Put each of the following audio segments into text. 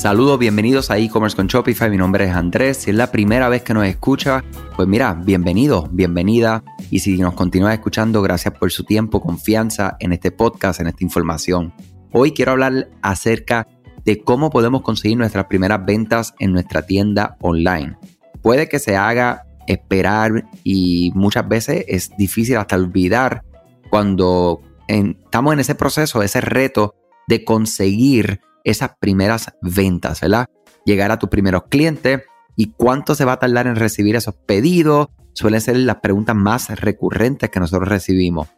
Saludos, bienvenidos a e-commerce con Shopify. Mi nombre es Andrés. Si es la primera vez que nos escucha, pues mira, bienvenido, bienvenida. Y si nos continúa escuchando, gracias por su tiempo, confianza en este podcast, en esta información. Hoy quiero hablar acerca de cómo podemos conseguir nuestras primeras ventas en nuestra tienda online. Puede que se haga esperar y muchas veces es difícil hasta olvidar cuando estamos en ese proceso, ese reto de conseguir esas primeras ventas, ¿verdad? Llegar a tus primeros clientes y cuánto se va a tardar en recibir esos pedidos, suelen ser las preguntas más recurrentes que nosotros recibimos.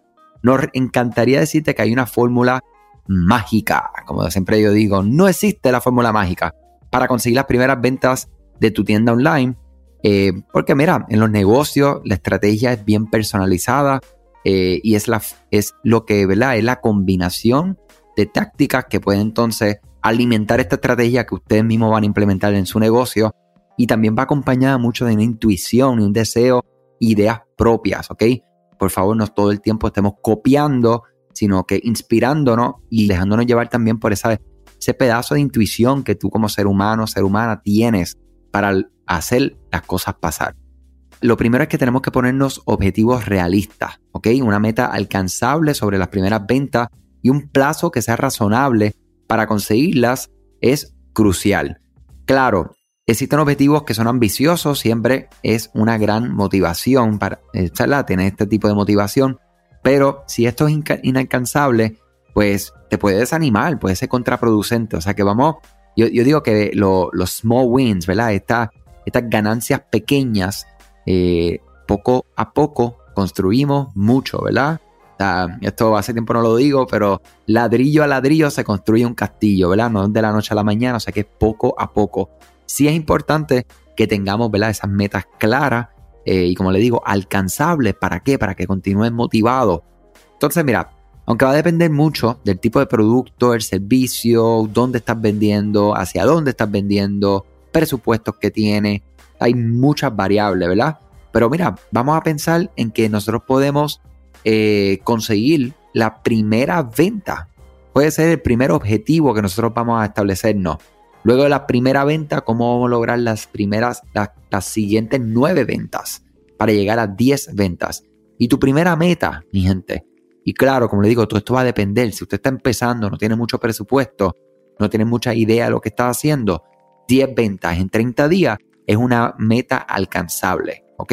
Nos encantaría decirte que hay una fórmula mágica, como siempre yo digo, no existe la fórmula mágica para conseguir las primeras ventas de tu tienda online, eh, porque mira, en los negocios la estrategia es bien personalizada eh, y es, la, es lo que, ¿verdad? Es la combinación de tácticas que pueden entonces alimentar esta estrategia que ustedes mismos van a implementar en su negocio y también va acompañada mucho de una intuición y un deseo, ideas propias, ¿ok? Por favor, no todo el tiempo estemos copiando, sino que inspirándonos y dejándonos llevar también por ese pedazo de intuición que tú como ser humano, ser humana tienes para hacer las cosas pasar. Lo primero es que tenemos que ponernos objetivos realistas, ¿ok? Una meta alcanzable sobre las primeras ventas y un plazo que sea razonable para conseguirlas es crucial. Claro, existen objetivos que son ambiciosos, siempre es una gran motivación para tener este tipo de motivación, pero si esto es inalcanzable, pues te puede desanimar, puede ser contraproducente. O sea que vamos, yo, digo que los small wins, ¿verdad? estas ganancias pequeñas, eh, poco a poco construimos mucho, ¿verdad? Esto hace tiempo no lo digo, pero ladrillo a ladrillo se construye un castillo, ¿verdad? No de la noche a la mañana, o sea que es poco a poco. Sí es importante que tengamos, ¿verdad? Esas metas claras eh, y como le digo, alcanzables. ¿Para qué? Para que continúen motivados. Entonces, mira, aunque va a depender mucho del tipo de producto, el servicio, dónde estás vendiendo, hacia dónde estás vendiendo, presupuestos que tiene, hay muchas variables, ¿verdad? Pero mira, vamos a pensar en que nosotros podemos eh, conseguir la primera venta. Puede ser el primer objetivo que nosotros vamos a establecernos. Luego de la primera venta, ¿cómo vamos a lograr las primeras, las, siguientes nueve ventas para llegar a 10 ventas? Y tu primera meta, mi gente. Y claro, como le digo, todo esto va a depender. Si usted está empezando, no tiene mucho presupuesto, no tiene mucha idea de lo que está haciendo, 10 ventas en 30 días es una meta alcanzable. ¿Ok?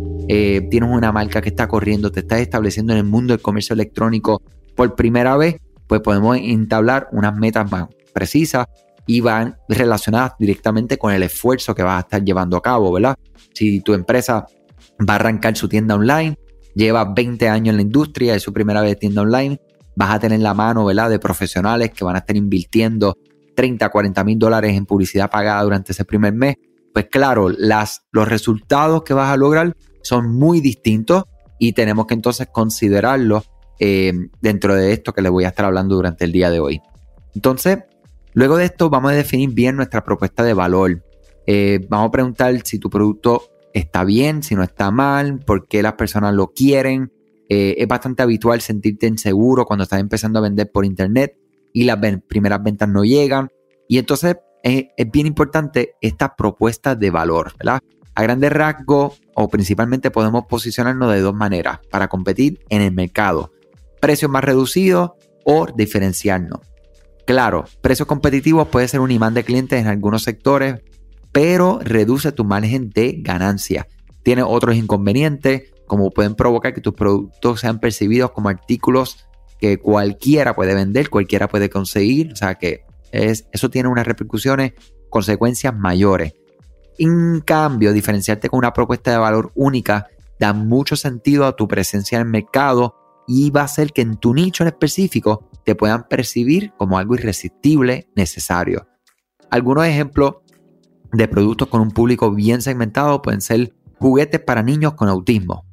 eh, tienes una marca que está corriendo, te estás estableciendo en el mundo del comercio electrónico por primera vez, pues podemos entablar unas metas más precisas y van relacionadas directamente con el esfuerzo que vas a estar llevando a cabo, ¿verdad? Si tu empresa va a arrancar su tienda online, lleva 20 años en la industria, es su primera vez tienda online, vas a tener la mano, ¿verdad? De profesionales que van a estar invirtiendo 30, 40 mil dólares en publicidad pagada durante ese primer mes. Pues claro, los resultados que vas a lograr son muy distintos y tenemos que entonces considerarlos eh, dentro de esto que les voy a estar hablando durante el día de hoy. Entonces, luego de esto vamos a definir bien nuestra propuesta de valor. Eh, vamos a preguntar si tu producto está bien, si no está mal, por qué las personas lo quieren. Eh, es bastante habitual sentirte inseguro cuando estás empezando a vender por internet y las primeras ventas no llegan. Y entonces es bien importante esta propuesta de valor, ¿verdad? A grandes rasgos o principalmente podemos posicionarnos de dos maneras para competir en el mercado. Precios más reducidos o diferenciarnos. Claro, precios competitivos puede ser un imán de clientes en algunos sectores, pero reduce tu margen de ganancia. Tiene otros inconvenientes, como pueden provocar que tus productos sean percibidos como artículos que cualquiera puede vender, cualquiera puede conseguir. O sea que es, eso tiene unas repercusiones, consecuencias mayores. En cambio, diferenciarte con una propuesta de valor única da mucho sentido a tu presencia en el mercado y va a hacer que en tu nicho en específico te puedan percibir como algo irresistible, necesario. Algunos ejemplos de productos con un público bien segmentado pueden ser juguetes para niños con autismo,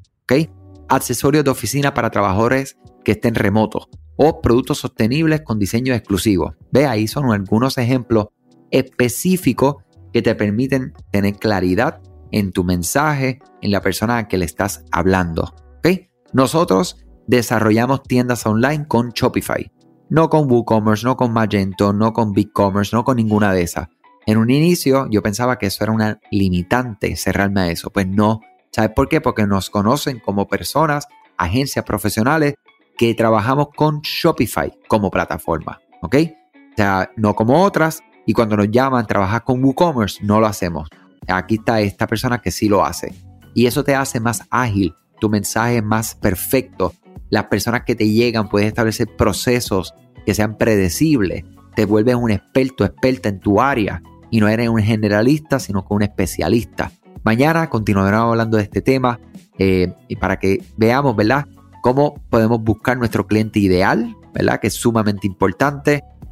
accesorios de oficina para trabajadores que estén remotos o productos sostenibles con diseño exclusivo. Ve, ahí son algunos ejemplos específicos que te permiten tener claridad en tu mensaje, en la persona a que le estás hablando. ¿ok? Nosotros desarrollamos tiendas online con Shopify, no con WooCommerce, no con Magento, no con BigCommerce, no con ninguna de esas. En un inicio yo pensaba que eso era una limitante, cerrarme a eso. Pues no. ¿Sabes por qué? Porque nos conocen como personas, agencias profesionales que trabajamos con Shopify como plataforma. ¿Ok? O sea, no como otras. Y cuando nos llaman, trabajar con WooCommerce, no lo hacemos. Aquí está esta persona que sí lo hace. Y eso te hace más ágil, tu mensaje es más perfecto. Las personas que te llegan pueden establecer procesos que sean predecibles. Te vuelves un experto, experta en tu área. Y no eres un generalista, sino que un especialista. Mañana continuaremos hablando de este tema eh, y para que veamos, ¿verdad? Cómo podemos buscar nuestro cliente ideal, ¿verdad? Que es sumamente importante